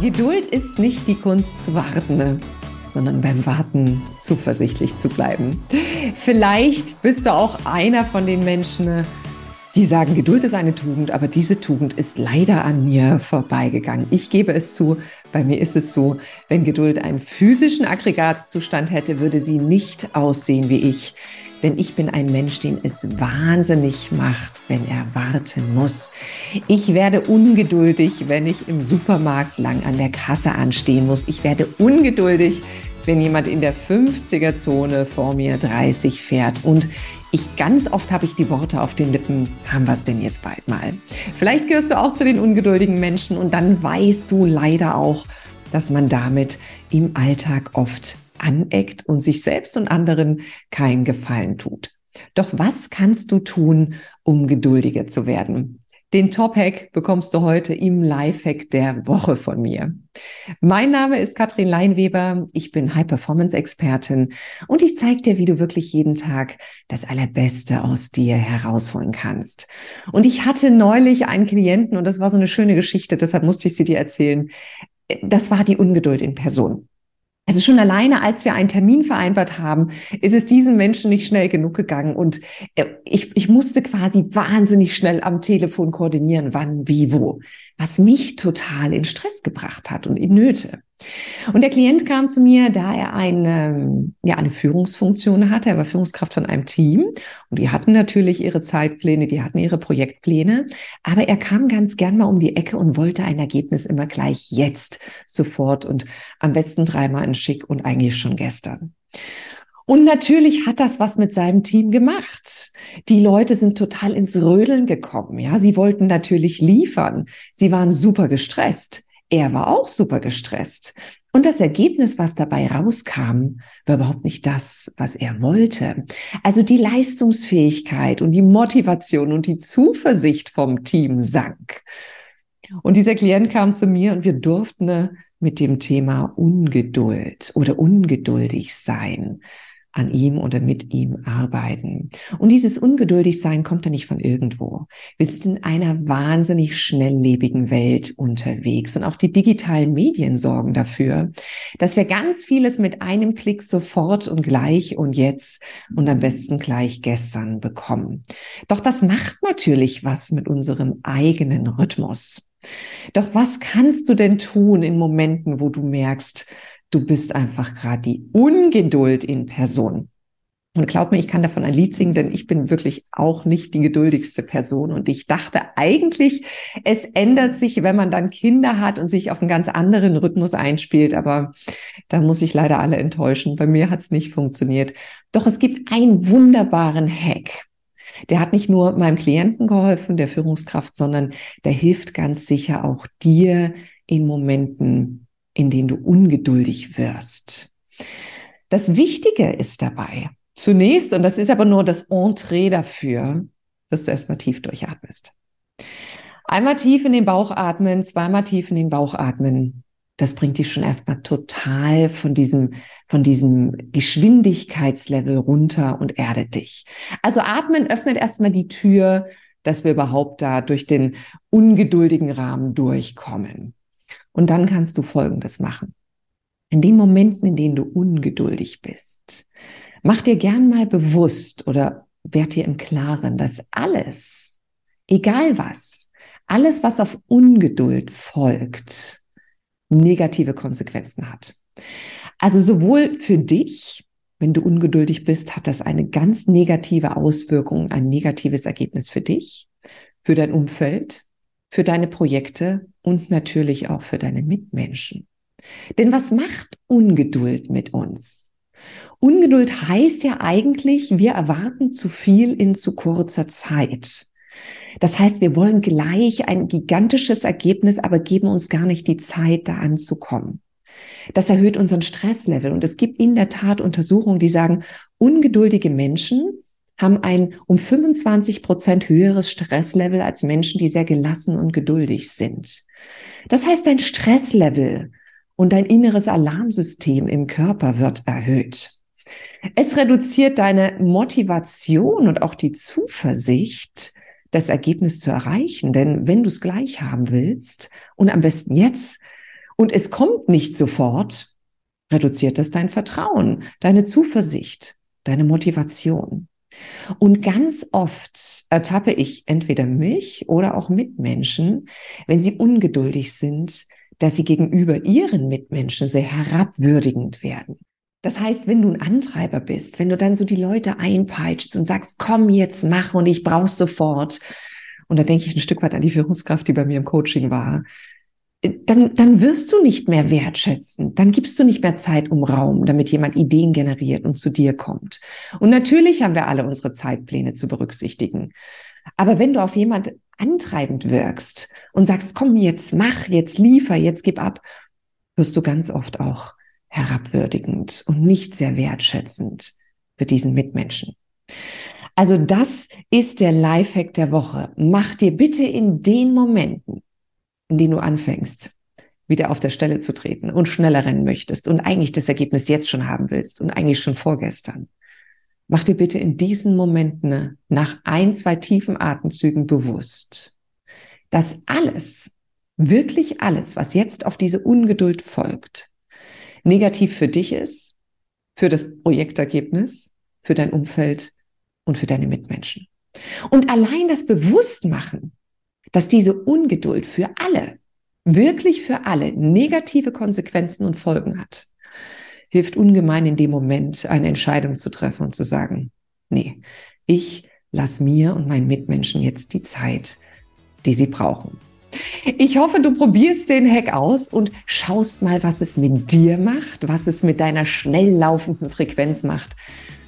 Geduld ist nicht die Kunst zu warten, sondern beim Warten zuversichtlich zu bleiben. Vielleicht bist du auch einer von den Menschen, die sagen, Geduld ist eine Tugend, aber diese Tugend ist leider an mir vorbeigegangen. Ich gebe es zu, bei mir ist es so, wenn Geduld einen physischen Aggregatzustand hätte, würde sie nicht aussehen wie ich. Denn ich bin ein Mensch, den es wahnsinnig macht, wenn er warten muss. Ich werde ungeduldig, wenn ich im Supermarkt lang an der Kasse anstehen muss. Ich werde ungeduldig, wenn jemand in der 50er-Zone vor mir 30 fährt. Und ich ganz oft habe ich die Worte auf den Lippen, haben wir es denn jetzt bald mal? Vielleicht gehörst du auch zu den ungeduldigen Menschen und dann weißt du leider auch, dass man damit im Alltag oft aneckt und sich selbst und anderen keinen Gefallen tut. Doch was kannst du tun, um geduldiger zu werden? Den Top-Hack bekommst du heute im Live-Hack der Woche von mir. Mein Name ist Katrin Leinweber. Ich bin High-Performance-Expertin und ich zeige dir, wie du wirklich jeden Tag das Allerbeste aus dir herausholen kannst. Und ich hatte neulich einen Klienten und das war so eine schöne Geschichte, deshalb musste ich sie dir erzählen. Das war die Ungeduld in Person. Also schon alleine, als wir einen Termin vereinbart haben, ist es diesen Menschen nicht schnell genug gegangen und äh, ich, ich musste quasi wahnsinnig schnell am Telefon koordinieren, wann, wie, wo, was mich total in Stress gebracht hat und in Nöte. Und der Klient kam zu mir, da er eine, ja, eine Führungsfunktion hatte. Er war Führungskraft von einem Team und die hatten natürlich ihre Zeitpläne, die hatten ihre Projektpläne. Aber er kam ganz gern mal um die Ecke und wollte ein Ergebnis immer gleich jetzt, sofort und am besten dreimal in Schick und eigentlich schon gestern. Und natürlich hat das was mit seinem Team gemacht. Die Leute sind total ins Rödeln gekommen. Ja, sie wollten natürlich liefern. Sie waren super gestresst. Er war auch super gestresst. Und das Ergebnis, was dabei rauskam, war überhaupt nicht das, was er wollte. Also die Leistungsfähigkeit und die Motivation und die Zuversicht vom Team sank. Und dieser Klient kam zu mir und wir durften mit dem Thema Ungeduld oder ungeduldig sein an ihm oder mit ihm arbeiten. Und dieses Ungeduldigsein kommt ja nicht von irgendwo. Wir sind in einer wahnsinnig schnelllebigen Welt unterwegs und auch die digitalen Medien sorgen dafür, dass wir ganz vieles mit einem Klick sofort und gleich und jetzt und am besten gleich gestern bekommen. Doch das macht natürlich was mit unserem eigenen Rhythmus. Doch was kannst du denn tun in Momenten, wo du merkst, du bist einfach gerade die Ungeduld in Person. Und glaub mir, ich kann davon ein Lied singen, denn ich bin wirklich auch nicht die geduldigste Person. Und ich dachte eigentlich, es ändert sich, wenn man dann Kinder hat und sich auf einen ganz anderen Rhythmus einspielt. Aber da muss ich leider alle enttäuschen. Bei mir hat es nicht funktioniert. Doch es gibt einen wunderbaren Hack. Der hat nicht nur meinem Klienten geholfen, der Führungskraft, sondern der hilft ganz sicher auch dir in Momenten, in denen du ungeduldig wirst. Das Wichtige ist dabei, zunächst, und das ist aber nur das Entree dafür, dass du erstmal tief durchatmest. Einmal tief in den Bauch atmen, zweimal tief in den Bauch atmen. Das bringt dich schon erstmal total von diesem, von diesem Geschwindigkeitslevel runter und erdet dich. Also atmen öffnet erstmal die Tür, dass wir überhaupt da durch den ungeduldigen Rahmen durchkommen. Und dann kannst du Folgendes machen. In den Momenten, in denen du ungeduldig bist, mach dir gern mal bewusst oder werd dir im Klaren, dass alles, egal was, alles, was auf Ungeduld folgt, negative Konsequenzen hat. Also sowohl für dich, wenn du ungeduldig bist, hat das eine ganz negative Auswirkung, ein negatives Ergebnis für dich, für dein Umfeld, für deine Projekte und natürlich auch für deine Mitmenschen. Denn was macht Ungeduld mit uns? Ungeduld heißt ja eigentlich, wir erwarten zu viel in zu kurzer Zeit. Das heißt, wir wollen gleich ein gigantisches Ergebnis, aber geben uns gar nicht die Zeit, da anzukommen. Das erhöht unseren Stresslevel. Und es gibt in der Tat Untersuchungen, die sagen, ungeduldige Menschen haben ein um 25 Prozent höheres Stresslevel als Menschen, die sehr gelassen und geduldig sind. Das heißt, dein Stresslevel und dein inneres Alarmsystem im Körper wird erhöht. Es reduziert deine Motivation und auch die Zuversicht, das Ergebnis zu erreichen. Denn wenn du es gleich haben willst und am besten jetzt und es kommt nicht sofort, reduziert das dein Vertrauen, deine Zuversicht, deine Motivation. Und ganz oft ertappe ich entweder mich oder auch Mitmenschen, wenn sie ungeduldig sind, dass sie gegenüber ihren Mitmenschen sehr herabwürdigend werden. Das heißt, wenn du ein Antreiber bist, wenn du dann so die Leute einpeitschst und sagst, komm jetzt, mach und ich brauch's sofort. Und da denke ich ein Stück weit an die Führungskraft, die bei mir im Coaching war. Dann, dann wirst du nicht mehr wertschätzen. Dann gibst du nicht mehr Zeit um Raum, damit jemand Ideen generiert und zu dir kommt. Und natürlich haben wir alle unsere Zeitpläne zu berücksichtigen. Aber wenn du auf jemand antreibend wirkst und sagst, komm jetzt, mach, jetzt liefer, jetzt gib ab, wirst du ganz oft auch herabwürdigend und nicht sehr wertschätzend für diesen Mitmenschen. Also das ist der Lifehack der Woche. Mach dir bitte in den Momenten, in denen du anfängst, wieder auf der Stelle zu treten und schneller rennen möchtest und eigentlich das Ergebnis jetzt schon haben willst und eigentlich schon vorgestern. Mach dir bitte in diesen Momenten nach ein, zwei tiefen Atemzügen bewusst, dass alles, wirklich alles, was jetzt auf diese Ungeduld folgt, negativ für dich ist, für das Projektergebnis, für dein Umfeld und für deine Mitmenschen. Und allein das Bewusstmachen, dass diese Ungeduld für alle, wirklich für alle negative Konsequenzen und Folgen hat, hilft ungemein in dem Moment eine Entscheidung zu treffen und zu sagen, nee, ich lass mir und meinen Mitmenschen jetzt die Zeit, die sie brauchen. Ich hoffe, du probierst den Hack aus und schaust mal, was es mit dir macht, was es mit deiner schnell laufenden Frequenz macht,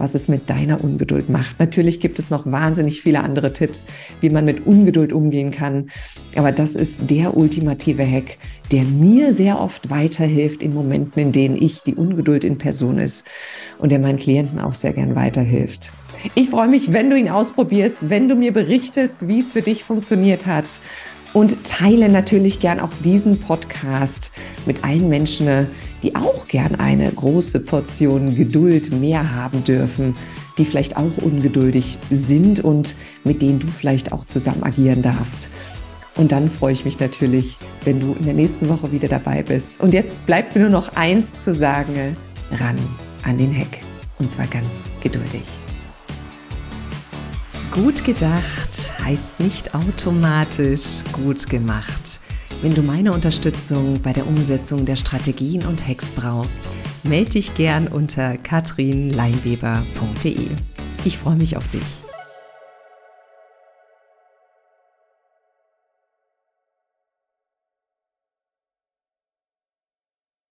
was es mit deiner Ungeduld macht. Natürlich gibt es noch wahnsinnig viele andere Tipps, wie man mit Ungeduld umgehen kann. Aber das ist der ultimative Hack, der mir sehr oft weiterhilft in Momenten, in denen ich die Ungeduld in Person ist und der meinen Klienten auch sehr gern weiterhilft. Ich freue mich, wenn du ihn ausprobierst, wenn du mir berichtest, wie es für dich funktioniert hat und teile natürlich gern auch diesen Podcast mit allen Menschen, die auch gern eine große Portion Geduld mehr haben dürfen, die vielleicht auch ungeduldig sind und mit denen du vielleicht auch zusammen agieren darfst. Und dann freue ich mich natürlich, wenn du in der nächsten Woche wieder dabei bist. Und jetzt bleibt mir nur noch eins zu sagen, ran an den Heck. Und zwar ganz geduldig. Gut gedacht heißt nicht automatisch gut gemacht. Wenn du meine Unterstützung bei der Umsetzung der Strategien und Hacks brauchst, melde dich gern unter katrinleinweber.de. Ich freue mich auf dich.